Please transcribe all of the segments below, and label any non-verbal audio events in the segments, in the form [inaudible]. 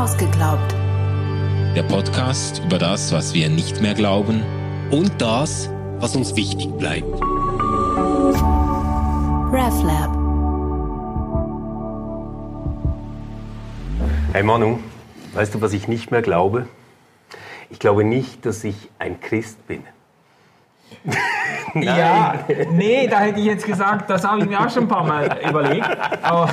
Ausgeglaubt. Der Podcast über das, was wir nicht mehr glauben und das, was uns wichtig bleibt. RefLab. Hey Manu, weißt du, was ich nicht mehr glaube? Ich glaube nicht, dass ich ein Christ bin. [laughs] [laughs] Ja, nee, da hätte ich jetzt gesagt, das habe ich mir auch schon ein paar Mal überlegt. Aber,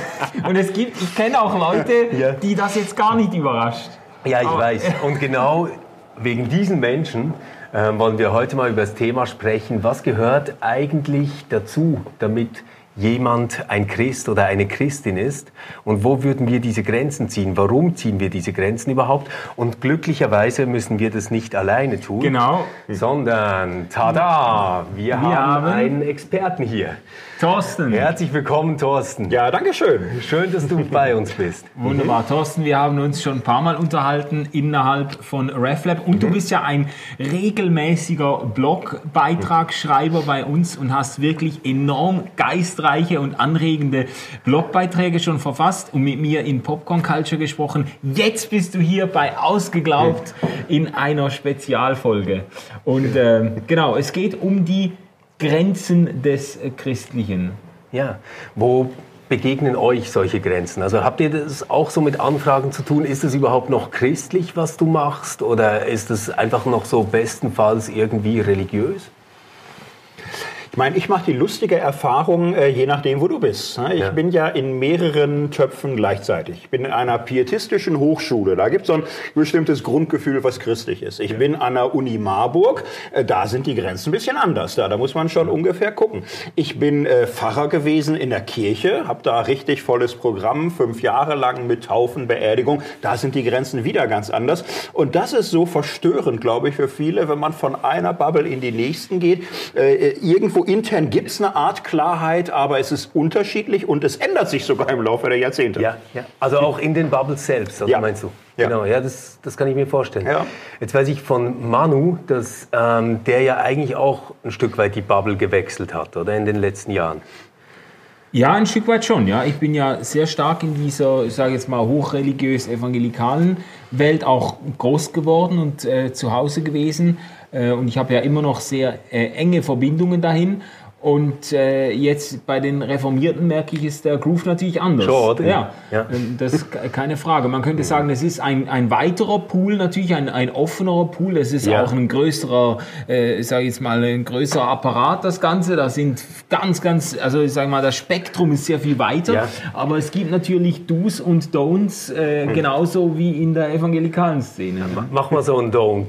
und es gibt, ich kenne auch Leute, Ja. die das jetzt gar nicht überrascht. Ja, ich Aber- weiß. Und genau wegen diesen Menschen äh, wollen wir heute mal über das Thema sprechen. Was gehört eigentlich dazu, damit jemand ein Christ oder eine Christin ist? Und wo würden wir diese Grenzen ziehen? Warum ziehen wir diese Grenzen überhaupt? Und glücklicherweise müssen wir das nicht alleine tun. Genau. Sondern, tada, wir, haben, haben- einen Experten hier. Thorsten. Herzlich willkommen, Thorsten. Ja, danke schön. Schön, dass du [laughs] bei uns bist. Wunderbar. Thorsten, wir haben uns schon ein paar Mal unterhalten innerhalb von RefLab und du bist ja ein regelmäßiger Blogbeitragsschreiber bei uns und hast wirklich enorm geistreiche und anregende Blogbeiträge schon verfasst und mit mir in Popcorn Culture gesprochen. Jetzt bist du hier bei Ausgeglaubt in einer Spezialfolge. Und äh, genau, es geht um die Grenzen des Christlichen. Ja, wo begegnen euch solche Grenzen? Also habt ihr das auch so mit Anfragen zu tun? Ist es überhaupt noch christlich, was du machst? Oder ist es einfach noch so bestenfalls irgendwie religiös? Ich meine, ich mache die lustige Erfahrung, äh, je nachdem, wo du bist. ne? Ich Ja. bin ja in mehreren Töpfen gleichzeitig. Ich bin in einer pietistischen Hochschule. Da gibt es so ein bestimmtes Grundgefühl, was christlich ist. Ich bin an der Uni Marburg. Äh, Da sind die Grenzen ein bisschen anders. Da, da muss man schon ungefähr gucken. Ich bin äh, Pfarrer gewesen in der Kirche, habe da richtig volles Programm, fünf Jahre lang mit Taufen, Beerdigung. Da sind die Grenzen wieder ganz anders. Und das ist so verstörend, glaube ich, für viele, wenn man von einer Bubble in die nächsten geht. Äh, irgendwo intern gibt es eine Art Klarheit, aber es ist unterschiedlich und es ändert sich sogar im Laufe der Jahrzehnte. Ja, ja. Also auch in den Bubbles selbst, oder Ja. meinst du? Ja. Genau, ja, das, das kann ich mir vorstellen. Ja. Jetzt weiß ich von Manu, dass ähm, der ja eigentlich auch ein Stück weit die Bubble gewechselt hat, oder in den letzten Jahren. Ja, ein Stück weit schon. Ja, ich bin ja sehr stark in dieser, ich sage jetzt mal hochreligiös evangelikalen Welt auch groß geworden und äh, zu Hause gewesen. Äh, und ich habe ja immer noch sehr äh, enge Verbindungen dahin. Und äh, jetzt bei den Reformierten merke ich, ist der Groove natürlich anders. Oder? Ja, Ja. ähm, das ist ke- keine Frage. Man könnte sagen, es ist ein, ein weiterer Pool, natürlich ein, ein offenerer Pool. Es ist Ja. auch ein größerer, äh, ich sage jetzt mal, ein größerer Apparat, das Ganze. Da sind ganz, ganz, also ich sage mal, das Spektrum ist sehr viel weiter. Ja. Aber es gibt natürlich Do's und Don'ts, äh, genauso wie in der evangelikalen Szene. Mach mal so ein Don't.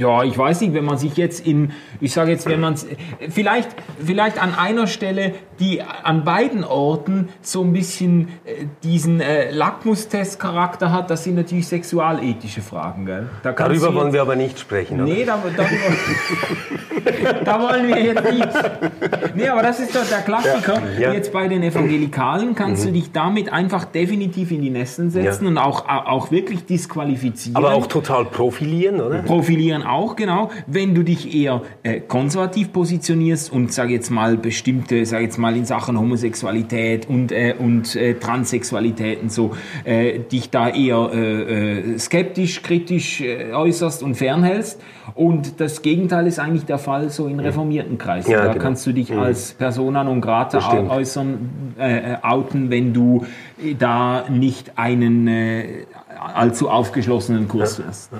Ja, ich weiß nicht, wenn man sich jetzt in, ich sage jetzt, wenn man es, vielleicht, vielleicht an einer Stelle, die an beiden Orten so ein bisschen äh, diesen äh, Lackmustest-Charakter hat, das sind natürlich sexualethische Fragen, gell? Da Darüber du wollen jetzt- wir aber nicht sprechen, oder? Nee, da, darüber, [laughs] da wollen wir jetzt nicht. Nee, aber das ist doch der Klassiker. Ja. Jetzt bei den Evangelikalen kannst Mhm. du dich damit einfach definitiv in die Nesseln setzen Ja. und auch, auch wirklich disqualifizieren. Aber auch total profilieren, oder? Profilieren auch, genau. Wenn du dich eher äh, konservativ positionierst und sag jetzt mal bestimmte, sag jetzt mal in Sachen Homosexualität und, äh, und äh, Transsexualität und so, äh, dich da eher äh, äh, skeptisch, kritisch äußerst und fernhältst. Und das Gegenteil ist eigentlich der Fall so in reformierten Kreisen. Ja, da genau. kannst du dich als Persona non grata äußern, outen, wenn du da nicht einen allzu aufgeschlossenen Kurs fährst.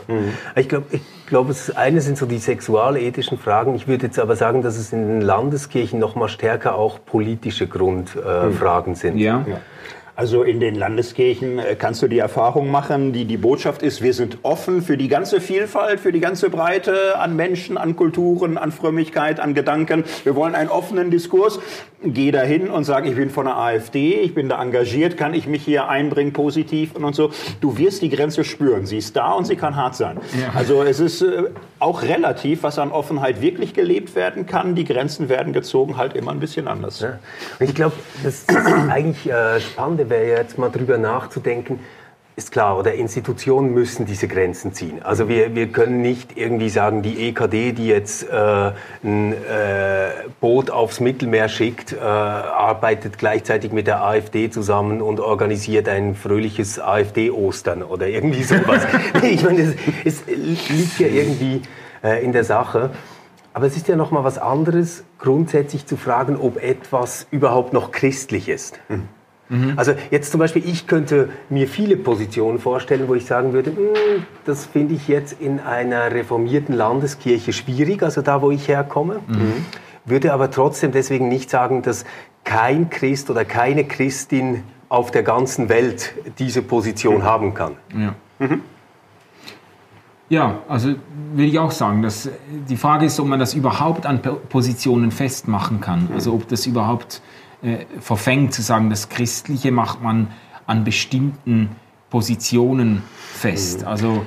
Ich glaube, ich glaub, das eine sind so die sexualethischen Fragen. Ich würde jetzt aber sagen, dass es in den Landeskirchen noch mal stärker auch politische Grundfragen äh, Fragen sind. Ja. Also in den Landeskirchen äh, kannst du die Erfahrung machen, die die Botschaft ist, wir sind offen für die ganze Vielfalt, für die ganze Breite an Menschen, an Kulturen, an Frömmigkeit, an Gedanken. Wir wollen einen offenen Diskurs. Geh dahin und sag, ich bin von der AfD, ich bin da engagiert, kann ich mich hier einbringen positiv und so. Du wirst die Grenze spüren. Sie ist da und sie kann hart sein. Also es ist äh, auch relativ, was an Offenheit wirklich gelebt werden kann. Die Grenzen werden gezogen halt immer ein bisschen anders. Und ich glaube, das, das eigentlich äh, Spannende wäre jetzt mal drüber nachzudenken, ist klar, oder Institutionen müssen diese Grenzen ziehen. Also wir, wir können nicht irgendwie sagen, die EKD, die jetzt äh, ein äh, Boot aufs Mittelmeer schickt, äh, arbeitet gleichzeitig mit der AfD zusammen und organisiert ein fröhliches AfD-Ostern oder irgendwie sowas. [laughs] ich meine, es, es liegt ja irgendwie äh, in der Sache. Aber es ist ja noch mal was anderes, grundsätzlich zu fragen, ob etwas überhaupt noch christlich ist. Mhm. Mhm. Also jetzt zum Beispiel, ich könnte mir viele Positionen vorstellen, wo ich sagen würde, hm, das finde ich jetzt in einer reformierten Landeskirche schwierig, also da, wo ich herkomme. Mhm. Würde aber trotzdem deswegen nicht sagen, dass kein Christ oder keine Christin auf der ganzen Welt diese Position mhm. haben kann. Ja. Mhm. Ja, also will ich auch sagen, dass die Frage ist, ob man das überhaupt an Positionen festmachen kann. Also ob das überhaupt äh, verfängt, zu sagen, das Christliche macht man an bestimmten Positionen fest. Mhm. Also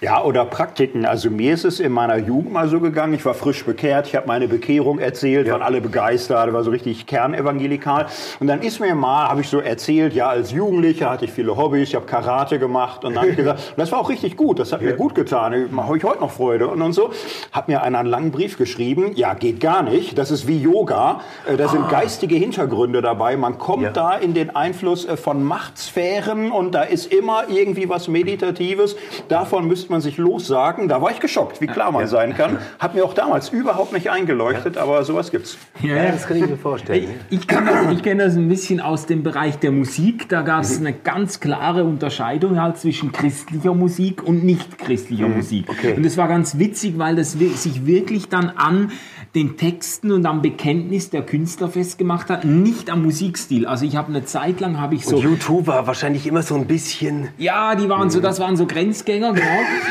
ja, oder Praktiken. Also mir ist es in meiner Jugend mal so gegangen. Ich war frisch bekehrt, ich habe meine Bekehrung erzählt, ja. waren alle begeistert, war so richtig kernevangelikal. Und dann ist mir mal, habe ich so erzählt, ja, als Jugendlicher hatte ich viele Hobbys, ich habe Karate gemacht und dann habe ich [laughs] gesagt, das war auch richtig gut, das hat ja. mir gut getan, habe ich heute noch Freude und, und so. Hat mir einer einen langen Brief geschrieben, ja, geht gar nicht, das ist wie Yoga, äh, da sind ah. geistige Hintergründe dabei, man kommt ja. da in den Einfluss äh, von Machtsphären und da ist immer irgendwie was Meditatives, davon müsste man sich lossagen. Da war ich geschockt, wie klar man ja. sein kann. Hat mir auch damals überhaupt nicht eingeleuchtet, aber sowas gibt's. Ja, ja, das kann ich mir vorstellen. Ich, ich kenne das, kenn das ein bisschen aus dem Bereich der Musik. Da gab es mhm. eine ganz klare Unterscheidung halt zwischen christlicher Musik und nicht christlicher mhm. Musik. Okay. Und das war ganz witzig, weil das sich wirklich dann an den Texten und am Bekenntnis der Künstler festgemacht hat, nicht am Musikstil. Also ich habe eine Zeit lang habe ich so. Und YouTube war wahrscheinlich immer so ein bisschen. Ja, die waren so, das waren so Grenzgänger, genau.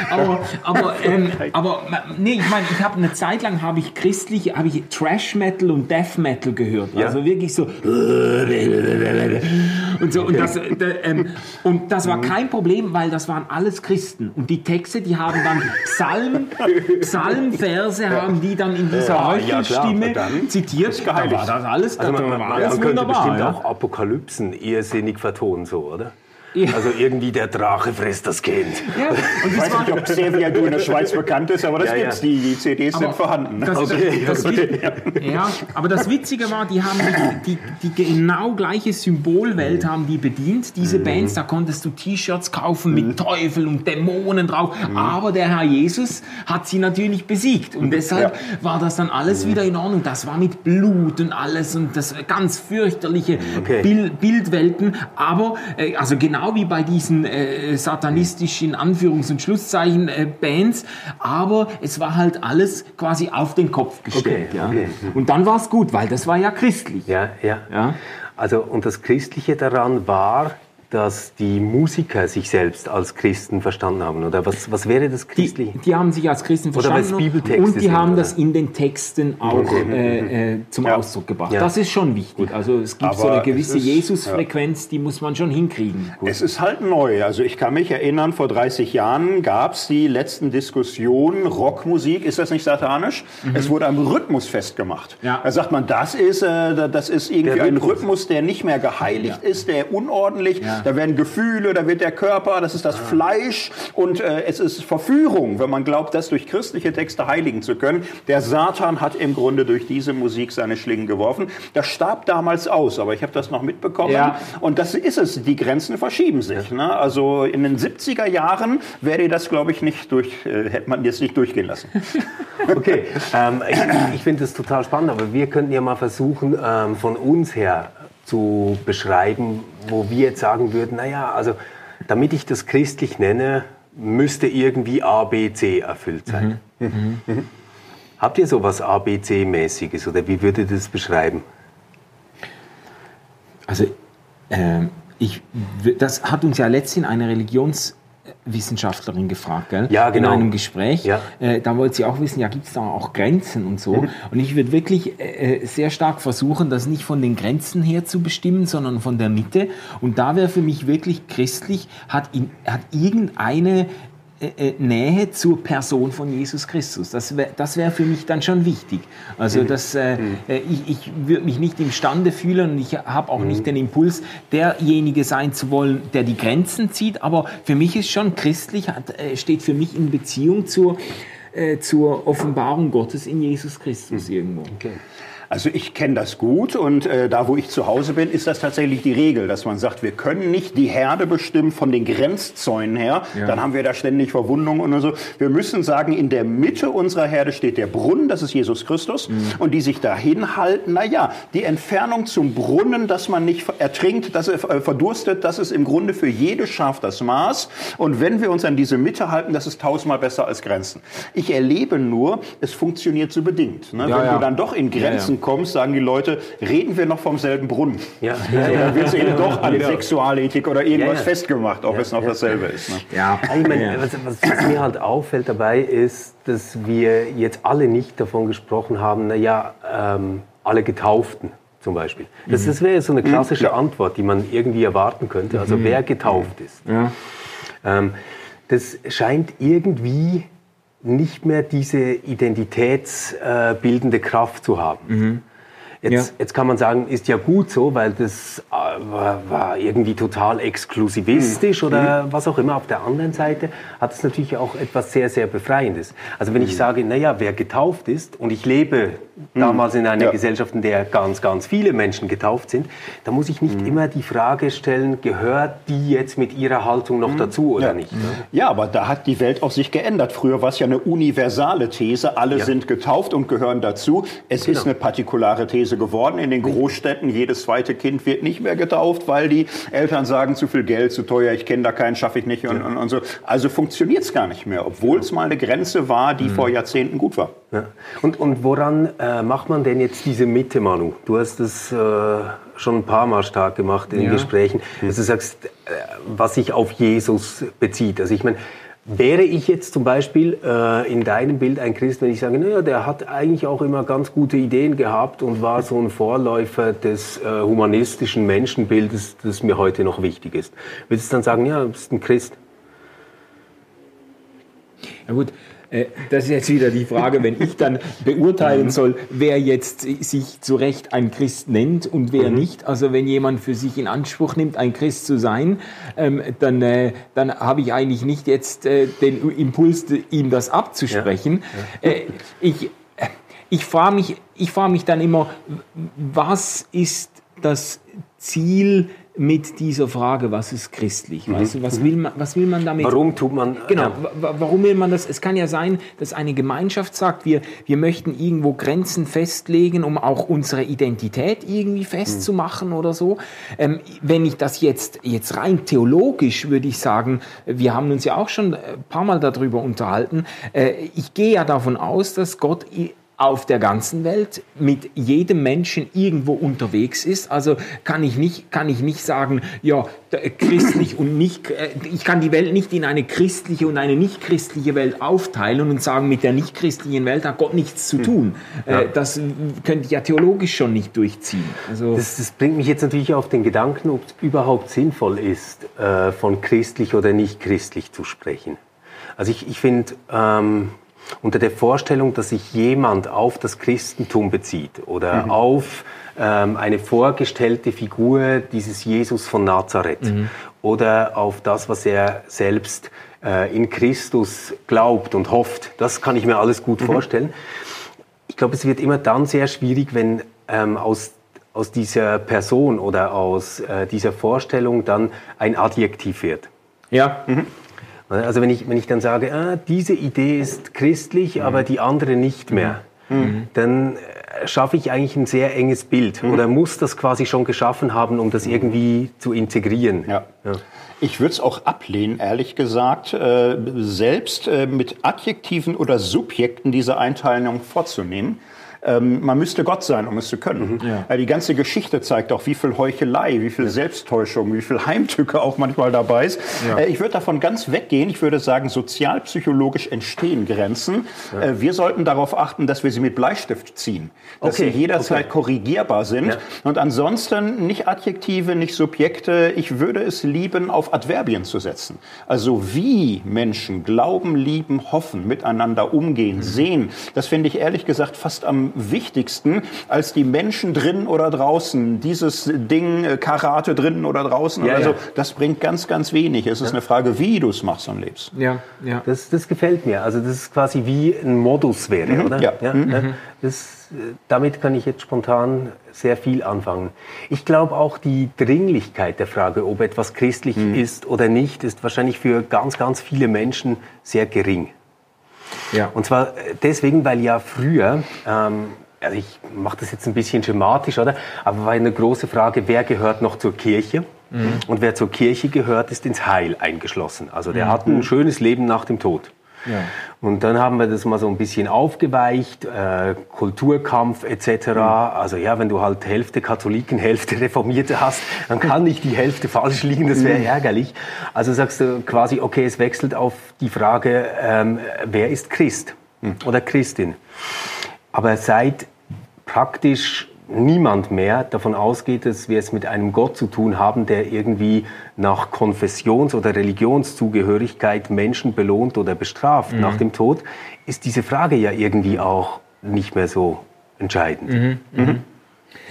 Aber, aber, [laughs] ähm, aber nee, ich meine, ich habe eine Zeit lang habe ich christlich, habe ich Trash Metal und Death Metal gehört. Ja. Also wirklich so [laughs] und so und das, ähm, und das war kein Problem, weil das waren alles Christen und die Texte, die haben dann Psalm, Psalmverse haben die dann in dieser Heuchelstimme ja, zitiert. Da war das alles, also man, war alles man wunderbar. bestimmt ja. auch Apokalypsen irrsinnig vertonen, so, oder? Ja. Also irgendwie der Drache frisst das Kind. Ja. Und ich weiß nicht, ob Xavier du in der Schweiz bekannt ist, aber das ja, gibt's. Die, die CDs aber sind vorhanden. Das, okay. das, das, ja, aber das Witzige war, die haben die, die, die genau gleiche Symbolwelt mhm. haben die bedient. Diese mhm. Bands, da konntest du T-Shirts kaufen mit mhm. Teufel und Dämonen drauf. Mhm. Aber der Herr Jesus hat sie natürlich besiegt. Und deshalb war das dann alles mhm. wieder in Ordnung. Das war mit Blut und alles und das ganz fürchterliche okay. Bild, Bildwelten. Aber, äh, also genau genau wie bei diesen äh, satanistischen Anführungs- und Schlusszeichen äh, Bands, aber es war halt alles quasi auf den Kopf gestellt. Okay, ja. okay. Und dann war es gut, weil das war ja christlich. Ja, ja, ja. Also und das Christliche daran war, dass die Musiker sich selbst als Christen verstanden haben? Oder was, was wäre das Christliche? Die, die haben sich als Christen verstanden und die haben oder? das in den Texten auch mhm. äh, äh, zum ja. Ausdruck gebracht. Ja. Das ist schon wichtig. Also es gibt Aber so eine gewisse Jesus-Frequenz, ja. die muss man schon hinkriegen. Gut. Es ist halt neu. Also ich kann mich erinnern, vor 30 Jahren gab es die letzten Diskussionen, Rockmusik, ist das nicht satanisch? Mhm. Es wurde am Rhythmus festgemacht. Ja. Da sagt man, das ist, äh, das ist irgendwie ein Rhythmus, der nicht mehr geheiligt ist, der unordentlich, da werden Gefühle, da wird der Körper, das ist das ah. Fleisch und äh, es ist Verführung, wenn man glaubt, das durch christliche Texte heiligen zu können. Der Satan hat im Grunde durch diese Musik seine Schlingen geworfen. Das starb damals aus, aber ich habe das noch mitbekommen. Ja. Und das ist es, die Grenzen verschieben sich. Ne? Also in den 70er Jahren wäre das, glaube ich, nicht durch, äh, hätte man jetzt nicht durchgehen lassen. [laughs] okay, ähm, ich, ich finde das total spannend, aber wir könnten ja mal versuchen, ähm, von uns her zu beschreiben, wo wir jetzt sagen würden, naja, also damit ich das christlich nenne, müsste irgendwie A, B, C erfüllt sein. Mhm. Mhm. mhm. Habt ihr sowas A, B, C-mäßiges oder wie würdet ihr das beschreiben? Also, äh, ich, das hat uns ja letztens eine Religions- Wissenschaftlerin gefragt, gell? Ja, genau. In einem Gespräch. Ja. Äh, da wollte sie auch wissen, ja, gibt es da auch Grenzen und so. Mhm. Und ich würde wirklich äh, äh, sehr stark versuchen, das nicht von den Grenzen her zu bestimmen, sondern von der Mitte. Und da wäre für mich wirklich christlich, hat, in, hat irgendeine Nähe zur Person von Jesus Christus. Das wäre das wär für mich dann schon wichtig. Also Mhm. dass, äh, äh, ich, ich würde mich nicht imstande fühlen und ich habe auch Mhm. nicht den Impuls, derjenige sein zu wollen, der die Grenzen zieht. Aber für mich ist schon christlich, hat, äh, steht für mich in Beziehung zur, äh, zur Offenbarung Gottes in Jesus Mhm. Christus irgendwo. Also ich kenne das gut und äh, da, wo ich zu Hause bin, ist das tatsächlich die Regel, dass man sagt, wir können nicht die Herde bestimmen von den Grenzzäunen her. Dann haben wir da ständig Verwundungen und so. Wir müssen sagen, in der Mitte unserer Herde steht der Brunnen, das ist Jesus Christus. Und die sich dahin halten, na ja, die Entfernung zum Brunnen, dass man nicht ertrinkt, dass er äh, verdurstet, das ist im Grunde für jedes Schaf das Maß. Und wenn wir uns an diese Mitte halten, das ist tausendmal besser als Grenzen. Ich erlebe nur, es funktioniert so bedingt. Ne? Ja, wenn ja. du dann doch in Grenzen kommst, sagen die Leute, reden wir noch vom selben Brunnen. Ja, So, dann wird es [laughs] eben doch an. Sexualethik oder irgendwas Ja, ja. festgemacht, ob es noch dasselbe ist. Ne? Ja, Ich meine, was, was, was mir halt auffällt dabei ist, dass wir jetzt alle nicht davon gesprochen haben, naja, ähm, alle Getauften zum Beispiel. Das, das wäre so eine klassische Antwort, die man irgendwie erwarten könnte. Also wer getauft ist. Ja. Ähm, das scheint irgendwie nicht mehr diese identitätsbildende Kraft zu haben. Jetzt, Ja. jetzt kann man sagen, ist ja gut so, weil das äh, war, war irgendwie total exklusivistisch oder was auch immer. Auf der anderen Seite hat es natürlich auch etwas sehr, sehr Befreiendes. Also wenn ich sage, naja, wer getauft ist und ich lebe damals in einer Ja. Gesellschaft, in der ganz, ganz viele Menschen getauft sind, dann muss ich nicht immer die Frage stellen, gehört die jetzt mit ihrer Haltung noch dazu oder Ja. nicht? ne? Ja, aber da hat die Welt auch sich geändert. Früher war es ja eine universale These, alle Ja. sind getauft und gehören dazu. Es ist Genau. eine partikulare These geworden. In den Großstädten, jedes zweite Kind wird nicht mehr getauft, weil die Eltern sagen, zu viel Geld, zu teuer, ich kenne da keinen, schaffe ich nicht und, und, und so. Also funktioniert es gar nicht mehr, obwohl es mal eine Grenze war, die vor Jahrzehnten gut war. Ja. Und, und woran äh, macht man denn jetzt diese Mitte, Manu? Du hast das äh, schon ein paar Mal stark gemacht in den Ja. Gesprächen, dass du sagst, äh, was sich auf Jesus bezieht. Also ich meine, wäre ich jetzt zum Beispiel äh, in deinem Bild ein Christ, wenn ich sage, naja, der hat eigentlich auch immer ganz gute Ideen gehabt und war so ein Vorläufer des äh, humanistischen Menschenbildes, das mir heute noch wichtig ist. Würdest du dann sagen, ja, du bist ein Christ? Ja gut, das ist jetzt wieder die Frage, wenn ich dann beurteilen soll, wer jetzt sich zu Recht ein Christ nennt und wer nicht. Also wenn jemand für sich in Anspruch nimmt, ein Christ zu sein, ähm, dann, äh, dann habe ich eigentlich nicht jetzt äh, den Impuls, ihm das abzusprechen. Äh, ich äh, ich frage mich, ich frage mich dann immer, was ist das Ziel mit dieser Frage, was ist christlich? Weißt du, was will man, was will man damit? Warum tut man... Genau, Ja. wa- wa- warum will man das? Es kann ja sein, dass eine Gemeinschaft sagt, wir, wir möchten irgendwo Grenzen festlegen, um auch unsere Identität irgendwie festzumachen oder so. Ähm, wenn ich das jetzt, jetzt rein theologisch würde ich sagen, wir haben uns ja auch schon ein paar Mal darüber unterhalten, äh, ich gehe ja davon aus, dass Gott auf der ganzen Welt mit jedem Menschen irgendwo unterwegs ist. Also kann ich nicht, kann ich nicht sagen, ja, d- christlich und nicht, äh, ich kann die Welt nicht in eine christliche und eine nicht christliche Welt aufteilen und sagen, mit der nicht christlichen Welt hat Gott nichts zu tun. Äh, Das könnte ich ja theologisch schon nicht durchziehen. Also, Das, das bringt mich jetzt natürlich auf den Gedanken, ob es überhaupt sinnvoll ist, äh, von christlich oder nicht christlich zu sprechen. Also ich, ich finde, ähm, unter der Vorstellung, dass sich jemand auf das Christentum bezieht oder auf ähm, eine vorgestellte Figur dieses Jesus von Nazareth oder auf das, was er selbst äh, in Christus glaubt und hofft, das kann ich mir alles gut vorstellen. Ich glaube, es wird immer dann sehr schwierig, wenn ähm, aus, aus dieser Person oder aus äh, dieser Vorstellung dann ein Adjektiv wird. ja, Also wenn ich, wenn ich dann sage, ah, diese Idee ist christlich, aber die andere nicht mehr, dann äh, schaffe ich eigentlich ein sehr enges Bild oder muss das quasi schon geschaffen haben, um das irgendwie zu integrieren. Ja. Ich würde es auch ablehnen, ehrlich gesagt, äh, selbst äh, mit Adjektiven oder Subjekten diese Einteilung vorzunehmen. Ähm, man müsste Gott sein, um es zu können. Ja. Äh, die ganze Geschichte zeigt auch, wie viel Heuchelei, wie viel Selbsttäuschung, wie viel Heimtücke auch manchmal dabei ist. Ja. Äh, ich würde davon ganz weggehen. Ich würde sagen, sozialpsychologisch entstehen Grenzen. Äh, wir sollten darauf achten, dass wir sie mit Bleistift ziehen. Dass Okay, sie jederzeit okay. korrigierbar sind. Ja. Und ansonsten nicht Adjektive, nicht Subjekte. Ich würde es lieben, auf Adverbien zu setzen. Also wie Menschen glauben, lieben, hoffen, miteinander umgehen, sehen, das finde ich ehrlich gesagt fast am wichtigsten, als die Menschen drinnen oder draußen. Dieses Ding, äh, Karate drinnen oder draußen Ja, oder so, ja. das bringt ganz, ganz wenig. Es ist eine Frage, wie du es machst und lebst. Ja, ja. Das, das gefällt mir. Also das ist quasi wie ein Modus wäre, oder? ja. ne? das, äh, damit kann ich jetzt spontan sehr viel anfangen. Ich glaube auch die Dringlichkeit der Frage, ob etwas christlich ist oder nicht, ist wahrscheinlich für ganz, ganz viele Menschen sehr gering. Ja. Und zwar äh, deswegen, weil ja früher, ähm, also ich mache das jetzt ein bisschen schematisch, oder? Aber war eine große Frage, wer gehört noch zur Kirche? Und wer zur Kirche gehört, ist ins Heil eingeschlossen. Also der hat ein schönes Leben nach dem Tod. Ja. Und dann haben wir das mal so ein bisschen aufgeweicht, äh, Kulturkampf etc. Also ja, wenn du halt Hälfte Katholiken, Hälfte Reformierte hast, dann kann nicht die Hälfte falsch liegen, das wäre ärgerlich. Also sagst du quasi, okay, es wechselt auf die Frage, ähm, wer ist Christ oder Christin. Aber seit praktisch niemand mehr davon ausgeht, dass wir es mit einem Gott zu tun haben, der irgendwie nach Konfessions- oder Religionszugehörigkeit Menschen belohnt oder bestraft nach dem Tod, ist diese Frage ja irgendwie auch nicht mehr so entscheidend.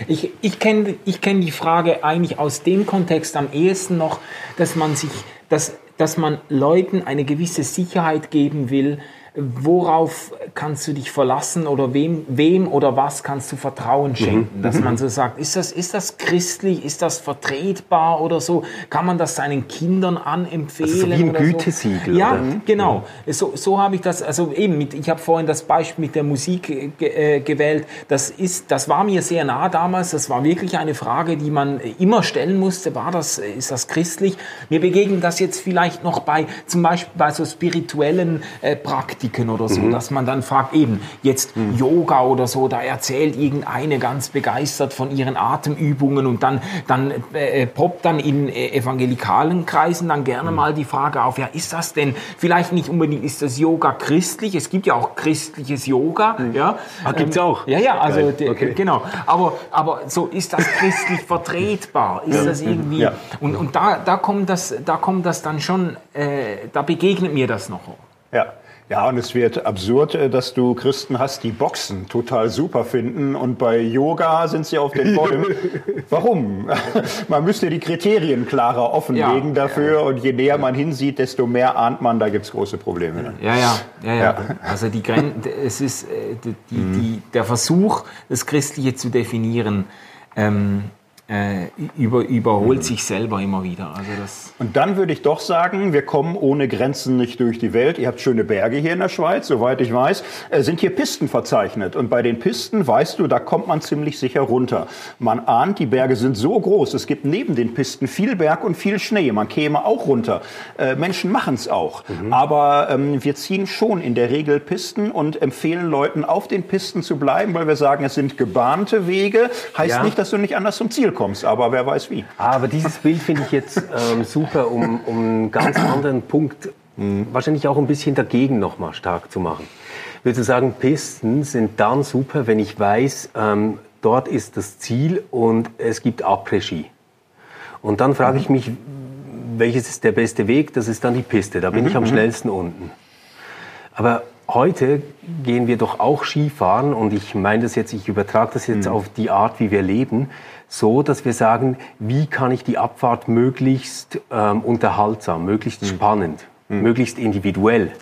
Ich, ich kenne ich kenn die Frage eigentlich aus dem Kontext am ehesten noch, dass man sich, dass, dass man Leuten eine gewisse Sicherheit geben will, worauf kannst du dich verlassen oder wem, wem oder was kannst du Vertrauen schenken? Dass man so sagt, ist das, ist das christlich, ist das vertretbar oder so? Kann man das seinen Kindern anempfehlen? Also so wie ein Gütesiegel, Ja, oder? genau. So, so habe ich das, also eben, mit, ich habe vorhin das Beispiel mit der Musik äh, ge, äh, gewählt. Das, ist, das war mir sehr nah damals. Das war wirklich eine Frage, die man äh, immer stellen musste. War das, ist das christlich? Mir begegnet das jetzt vielleicht noch bei, zum Beispiel bei so spirituellen äh, Praktiken oder so, dass man dann fragt, eben, jetzt Yoga oder so, da erzählt irgendeine ganz begeistert von ihren Atemübungen und dann, dann äh, poppt dann in äh, evangelikalen Kreisen dann gerne mal die Frage auf, ja, ist das denn, vielleicht nicht unbedingt, ist das Yoga christlich? Es gibt ja auch christliches Yoga, ja. Ah, gibt's auch? Ja, ja, also, Okay. genau. Aber, aber so, ist das christlich [laughs] vertretbar? Ist das irgendwie, Ja. und, und da, da kommt das, da kommt das dann schon, äh, da begegnet mir das noch. Ja. Ja, und es wird absurd, äh, dass du Christen hast, die Boxen total super finden und bei Yoga sind sie auf den [laughs] Bäumen. Warum? [laughs] Man müsste die Kriterien klarer offenlegen Ja. dafür und je näher man hinsieht, desto mehr ahnt man, da gibt's große Probleme. Ja, ja, ja, ja. Ja. Also die Gren es ist äh, die, die, die, der Versuch, das Christliche zu definieren, ähm, äh, über, überholt sich selber immer wieder. Also das Und dann würde ich doch sagen, wir kommen ohne Grenzen nicht durch die Welt. Ihr habt schöne Berge hier in der Schweiz, soweit ich weiß. Äh, sind hier Pisten verzeichnet. Und bei den Pisten, weißt du, da kommt man ziemlich sicher runter. Man ahnt, die Berge sind so groß. Es gibt neben den Pisten viel Berg und viel Schnee. Man käme auch runter. Äh, Menschen machen es auch. Aber ähm, wir ziehen schon in der Regel Pisten und empfehlen Leuten, auf den Pisten zu bleiben, weil wir sagen, es sind gebahnte Wege. Heißt Ja. nicht, dass du nicht anders zum Ziel kommst, aber wer weiß wie. Ah, Aber dieses Bild finde ich jetzt ähm, super, um, um einen ganz anderen Punkt, wahrscheinlich auch ein bisschen dagegen nochmal stark zu machen. Ich würde sagen, Pisten sind dann super, wenn ich weiß, ähm, dort ist das Ziel und es gibt Après-Ski. Und dann frage ich mich, welches ist der beste Weg? Das ist dann die Piste. Da bin ich am schnellsten unten. Aber heute gehen wir doch auch Skifahren und ich meine das jetzt, ich übertrage das jetzt auf die Art, wie wir leben, so, dass wir sagen, wie kann ich die Abfahrt möglichst ähm, unterhaltsam, möglichst spannend, möglichst individuell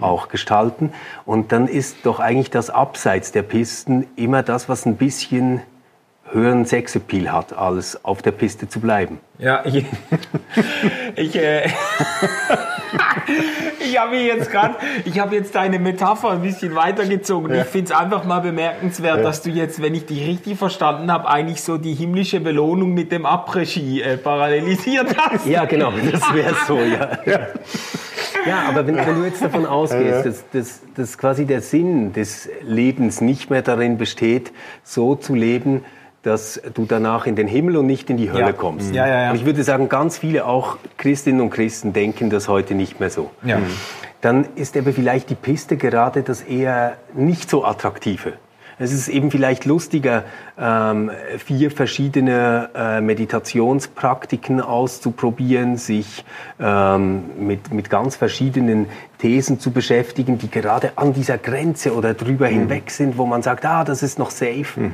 auch gestalten. Und dann ist doch eigentlich das Abseits der Pisten immer das, was ein bisschen höheren Sexappeal hat, als auf der Piste zu bleiben. Ja, ich, [laughs] ich, äh, [laughs] ich habe jetzt gerade, ich habe jetzt deine Metapher ein bisschen weitergezogen. Ich finde es einfach mal bemerkenswert, dass du jetzt, wenn ich dich richtig verstanden habe, eigentlich so die himmlische Belohnung mit dem Après-Ski äh, parallelisiert hast. Ja, genau, das wäre so, [laughs] ja. Ja, aber wenn, wenn du jetzt davon ausgehst, dass, dass, dass quasi der Sinn des Lebens nicht mehr darin besteht, so zu leben, dass du danach in den Himmel und nicht in die Hölle Ja. kommst. Ja, ja, ja. Und ich würde sagen, ganz viele auch Christinnen und Christen denken das heute nicht mehr so. Mhm. Dann ist aber vielleicht die Piste gerade das eher nicht so attraktive. Es ist eben vielleicht lustiger, ähm, vier verschiedene äh, Meditationspraktiken auszuprobieren, sich ähm, mit, mit ganz verschiedenen Thesen zu beschäftigen, die gerade an dieser Grenze oder drüber hinweg sind, wo man sagt, ah, das ist noch safe.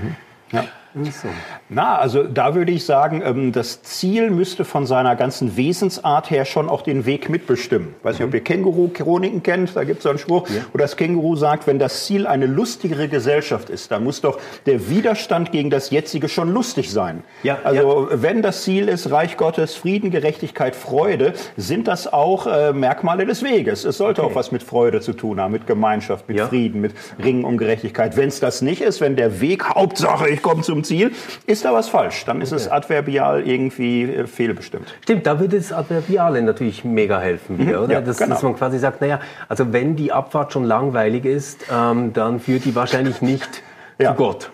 Ja. So. Na, also da würde ich sagen, ähm, das Ziel müsste von seiner ganzen Wesensart her schon auch den Weg mitbestimmen. Weiß nicht, ob ihr Känguru-Chroniken kennt, da gibt es so einen Spruch, wo das Känguru sagt, wenn das Ziel eine lustigere Gesellschaft ist, dann muss doch der Widerstand gegen das Jetzige schon lustig sein. Ja, also wenn das Ziel ist, Reich Gottes, Frieden, Gerechtigkeit, Freude, sind das auch äh, Merkmale des Weges. Es sollte auch was mit Freude zu tun haben, mit Gemeinschaft, mit Ja. Frieden, mit Ringen um Gerechtigkeit. Wenn es das nicht ist, wenn der Weg, Hauptsache ich komme zum Ziel, ist da was falsch. Dann ist es adverbial irgendwie äh, fehlbestimmt. Stimmt, da würde das Adverbiale natürlich mega helfen wieder, oder? ja, dass, genau. dass man quasi sagt, naja, also wenn die Abfahrt schon langweilig ist, ähm, dann führt die wahrscheinlich nicht Ja. zu Gott.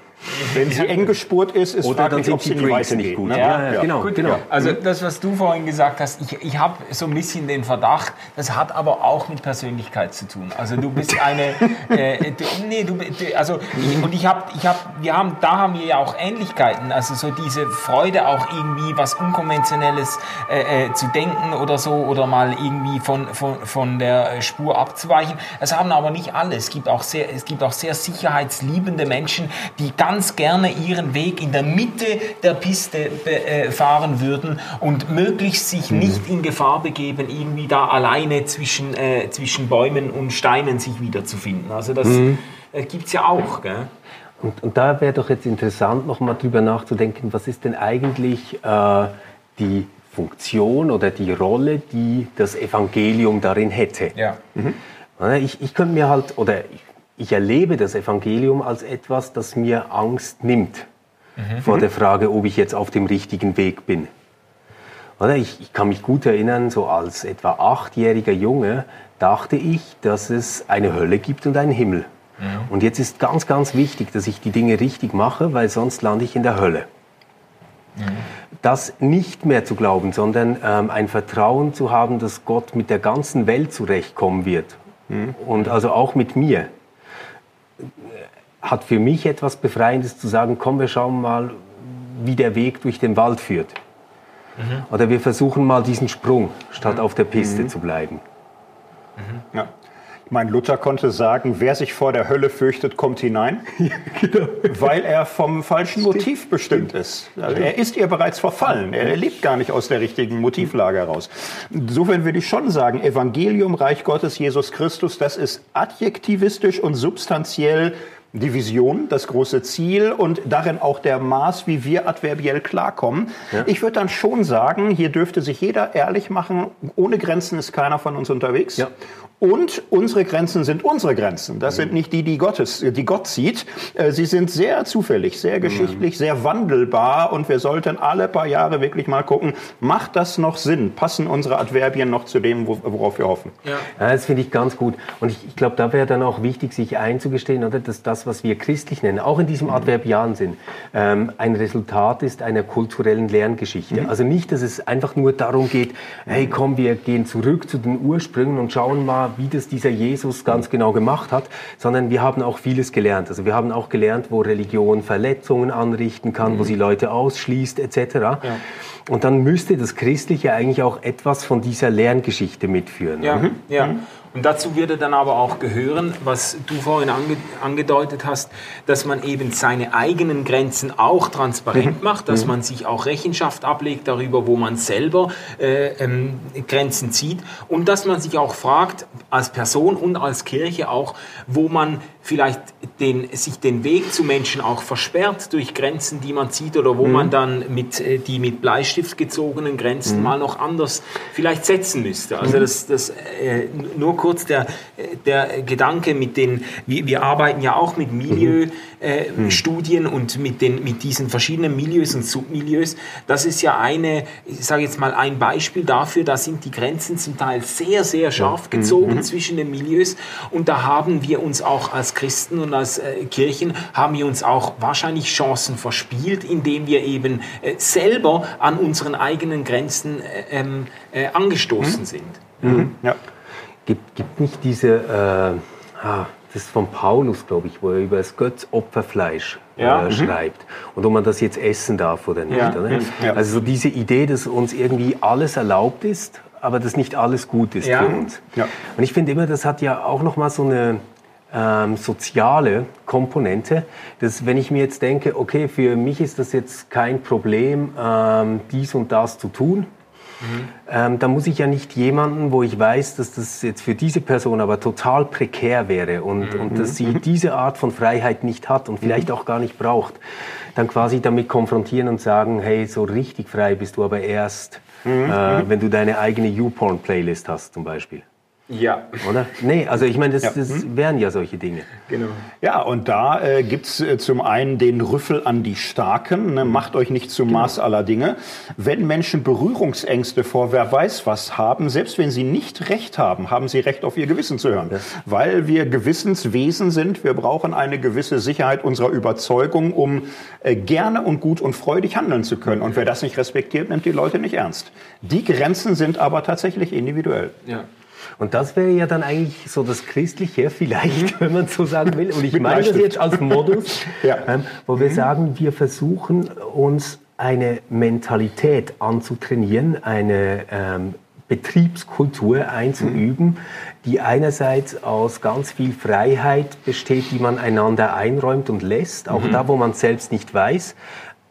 Wenn sie eng gespurt ist, ist Oder dann fraglich, sind ob sie die Weiße nicht gut. ne? Ja, ja, genau, Gut, genau. Also das, was du vorhin gesagt hast, ich, ich habe so ein bisschen den Verdacht, das hat aber auch mit Persönlichkeit zu tun. Also du bist eine, [laughs] äh, du, nee, du, du, also ich, und ich habe, ich habe, wir haben, da haben wir ja auch Ähnlichkeiten. Also so diese Freude auch irgendwie was unkonventionelles äh, äh, zu denken oder so oder mal irgendwie von, von, von der Spur abzuweichen. Das haben aber nicht alle. Es gibt auch sehr, es gibt auch sehr sicherheitsliebende Menschen, die ganz gerne ihren Weg in der Mitte der Piste äh, fahren würden und möglichst sich nicht in Gefahr begeben, irgendwie da alleine zwischen, äh, zwischen Bäumen und Steinen sich wiederzufinden. Also das äh, gibt es ja auch. Gell? Und, und da wäre doch jetzt interessant, noch mal drüber nachzudenken, was ist denn eigentlich äh, die Funktion oder die Rolle, die das Evangelium darin hätte. Ja. Ja, Ich, ich könnte mir halt, oder ich, ich erlebe das Evangelium als etwas, das mir Angst nimmt vor der Frage, ob ich jetzt auf dem richtigen Weg bin. Oder ich, ich kann mich gut erinnern, so als etwa achtjähriger Junge dachte ich, dass es eine Hölle gibt und einen Himmel. Und jetzt ist ganz, ganz wichtig, dass ich die Dinge richtig mache, weil sonst lande ich in der Hölle. Das nicht mehr zu glauben, sondern ähm, ein Vertrauen zu haben, dass Gott mit der ganzen Welt zurechtkommen wird. Und also auch mit mir. Hat für mich etwas Befreiendes zu sagen, komm, wir schauen mal, wie der Weg durch den Wald führt. Oder wir versuchen mal diesen Sprung, statt auf der Piste zu bleiben. Ja. Ich meine, Luther konnte sagen, wer sich vor der Hölle fürchtet, kommt hinein, [laughs] weil er vom falschen Motiv bestimmt ist. Also er ist ihr bereits verfallen. Er lebt gar nicht aus der richtigen Motivlage heraus. Insofern würde ich schon sagen, Evangelium, Reich Gottes, Jesus Christus, das ist adjektivistisch und substanziell die Vision, das große Ziel und darin auch der Maß, wie wir adverbiell klarkommen. Ich würde dann schon sagen, hier dürfte sich jeder ehrlich machen, ohne Grenzen ist keiner von uns unterwegs. Ja. Und unsere Grenzen sind unsere Grenzen. Das sind nicht die, die, Gottes, die Gott sieht. Äh, Sie sind sehr zufällig, sehr geschichtlich, sehr wandelbar. Und wir sollten alle paar Jahre wirklich mal gucken, macht das noch Sinn? Passen unsere Adverbien noch zu dem, wo- worauf wir hoffen? Ja, das finde ich ganz gut. Und ich, ich glaube, da wäre dann auch wichtig, sich einzugestehen, oder, dass das, was wir christlich nennen, auch in diesem adverbialen Sinn, ähm, ein Resultat ist einer kulturellen Lerngeschichte. Also nicht, dass es einfach nur darum geht, hey, komm, wir gehen zurück zu den Ursprüngen und schauen mal, wie das dieser Jesus ganz genau gemacht hat, sondern wir haben auch vieles gelernt. Also wir haben auch gelernt, wo Religion Verletzungen anrichten kann, wo sie Leute ausschließt, etc. Und dann müsste das Christliche eigentlich auch etwas von dieser Lerngeschichte mitführen. Ja, ja. Und dazu würde dann aber auch gehören, was du vorhin ange angedeutet hast, dass man eben seine eigenen Grenzen auch transparent macht, dass man sich auch Rechenschaft ablegt darüber, wo man selber äh, ähm, Grenzen zieht. Und dass man sich auch fragt, als Person und als Kirche auch, wo man vielleicht den, sich den Weg zu Menschen auch versperrt durch Grenzen, die man zieht oder wo mhm. man dann mit äh, die mit Bleistift gezogenen Grenzen mhm. mal noch anders vielleicht setzen müsste. Also mhm. das, das äh, nur kurz der, der Gedanke mit den, wir, wir arbeiten ja auch mit Milieustudien mhm. äh, und mit, den, mit diesen verschiedenen Milieus und Submilieus. Das ist ja eine, ich sage jetzt mal ein Beispiel dafür, da sind die Grenzen zum Teil sehr, sehr scharf gezogen mhm. zwischen den Milieus und da haben wir uns auch als Christen und als äh, Kirchen haben wir uns auch wahrscheinlich Chancen verspielt, indem wir eben äh, selber an unseren eigenen Grenzen äh, ähm, äh angestoßen mhm. sind. Mhm. Ja. Gibt, gibt nicht diese, äh, ah, das ist von Paulus, glaube ich, wo er über das Götzopferfleisch ja. äh, mhm. schreibt und ob man das jetzt essen darf oder nicht. Ja. Oder? Mhm. Ja. Also so diese Idee, dass uns irgendwie alles erlaubt ist, aber dass nicht alles gut ist für uns. Und ich finde immer, das hat ja auch noch mal so eine ähm, soziale Komponente, dass wenn ich mir jetzt denke, okay, für mich ist das jetzt kein Problem, ähm, dies und das zu tun, Mhm. Ähm, da muss ich ja nicht jemanden, wo ich weiß, dass das jetzt für diese Person aber total prekär wäre und, mhm. und dass sie diese Art von Freiheit nicht hat und vielleicht mhm. auch gar nicht braucht, dann quasi damit konfrontieren und sagen, hey, so richtig frei bist du aber erst, mhm. äh, wenn du deine eigene YouPorn-Playlist hast zum Beispiel. Ja. Oder? Nee, also ich meine, das, ja. das hm? wären ja solche Dinge. Genau. Ja, und da äh, gibt es äh, zum einen den Rüffel an die Starken, ne? macht euch nicht zum genau. Maß aller Dinge. Wenn Menschen Berührungsängste vor wer weiß was haben, selbst wenn sie nicht Recht haben, haben sie Recht auf ihr Gewissen zu hören. Ja. Weil wir Gewissenswesen sind, wir brauchen eine gewisse Sicherheit unserer Überzeugung, um äh, gerne und gut und freudig handeln zu können. Und wer das nicht respektiert, nimmt die Leute nicht ernst. Die Grenzen sind aber tatsächlich individuell. Ja. Und das wäre ja dann eigentlich so das Christliche, vielleicht, wenn man so sagen will. Und [laughs] ich meine das jetzt als Modus, [laughs] ja. ähm, wo wir mhm. sagen, wir versuchen uns eine Mentalität anzutrainieren, eine ähm, Betriebskultur einzuüben, die einerseits aus ganz viel Freiheit besteht, die man einander einräumt und lässt, auch mhm. da, wo man selbst nicht weiß,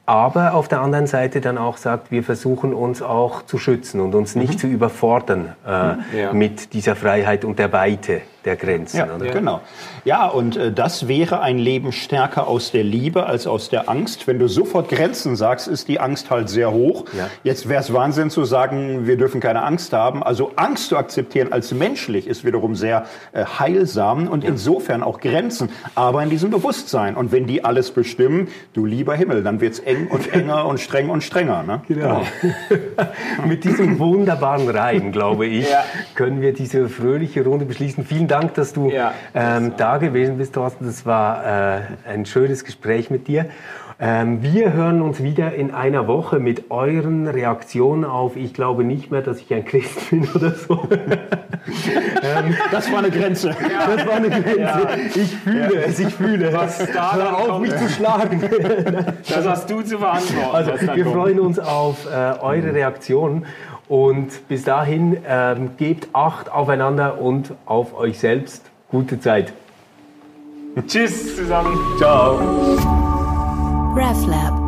aber auf der anderen Seite dann auch sagt, wir versuchen uns auch zu schützen und uns nicht mhm. zu überfordern äh, ja. mit dieser Freiheit und der Weite der Grenzen. Ja, oder? genau. Ja, und äh, das wäre ein Leben stärker aus der Liebe als aus der Angst. Wenn du sofort Grenzen sagst, ist die Angst halt sehr hoch. Ja. Jetzt wäre es Wahnsinn zu sagen, wir dürfen keine Angst haben. Also Angst zu akzeptieren als menschlich ist wiederum sehr äh, heilsam und ja. insofern auch Grenzen, aber in diesem Bewusstsein. Und wenn die alles bestimmen, du lieber Himmel, dann wird's eng und enger und streng und strenger. Ne? Genau. genau. [laughs] Mit diesem wunderbaren Reim, glaube ich, ja. können wir diese fröhliche Runde beschließen. Vielen Dank Dank, dass du ja, ähm, da gewesen bist, Thorsten. Das war äh, ein schönes Gespräch mit dir. Ähm, wir hören uns wieder in einer Woche mit euren Reaktionen auf, ich glaube nicht mehr, dass ich ein Christ [laughs] bin oder so. [laughs] ähm, das war eine Grenze. Ja. Das war eine Grenze. Ja. Ich fühle ja. es, ich fühle es. Hör auf, mich zu schlagen. das hast du zu verantworten. Also, wir kommt. freuen uns auf äh, eure Reaktionen. Und bis dahin ähm, gebt Acht aufeinander und auf euch selbst. Gute Zeit. Tschüss zusammen. Ciao. RefLab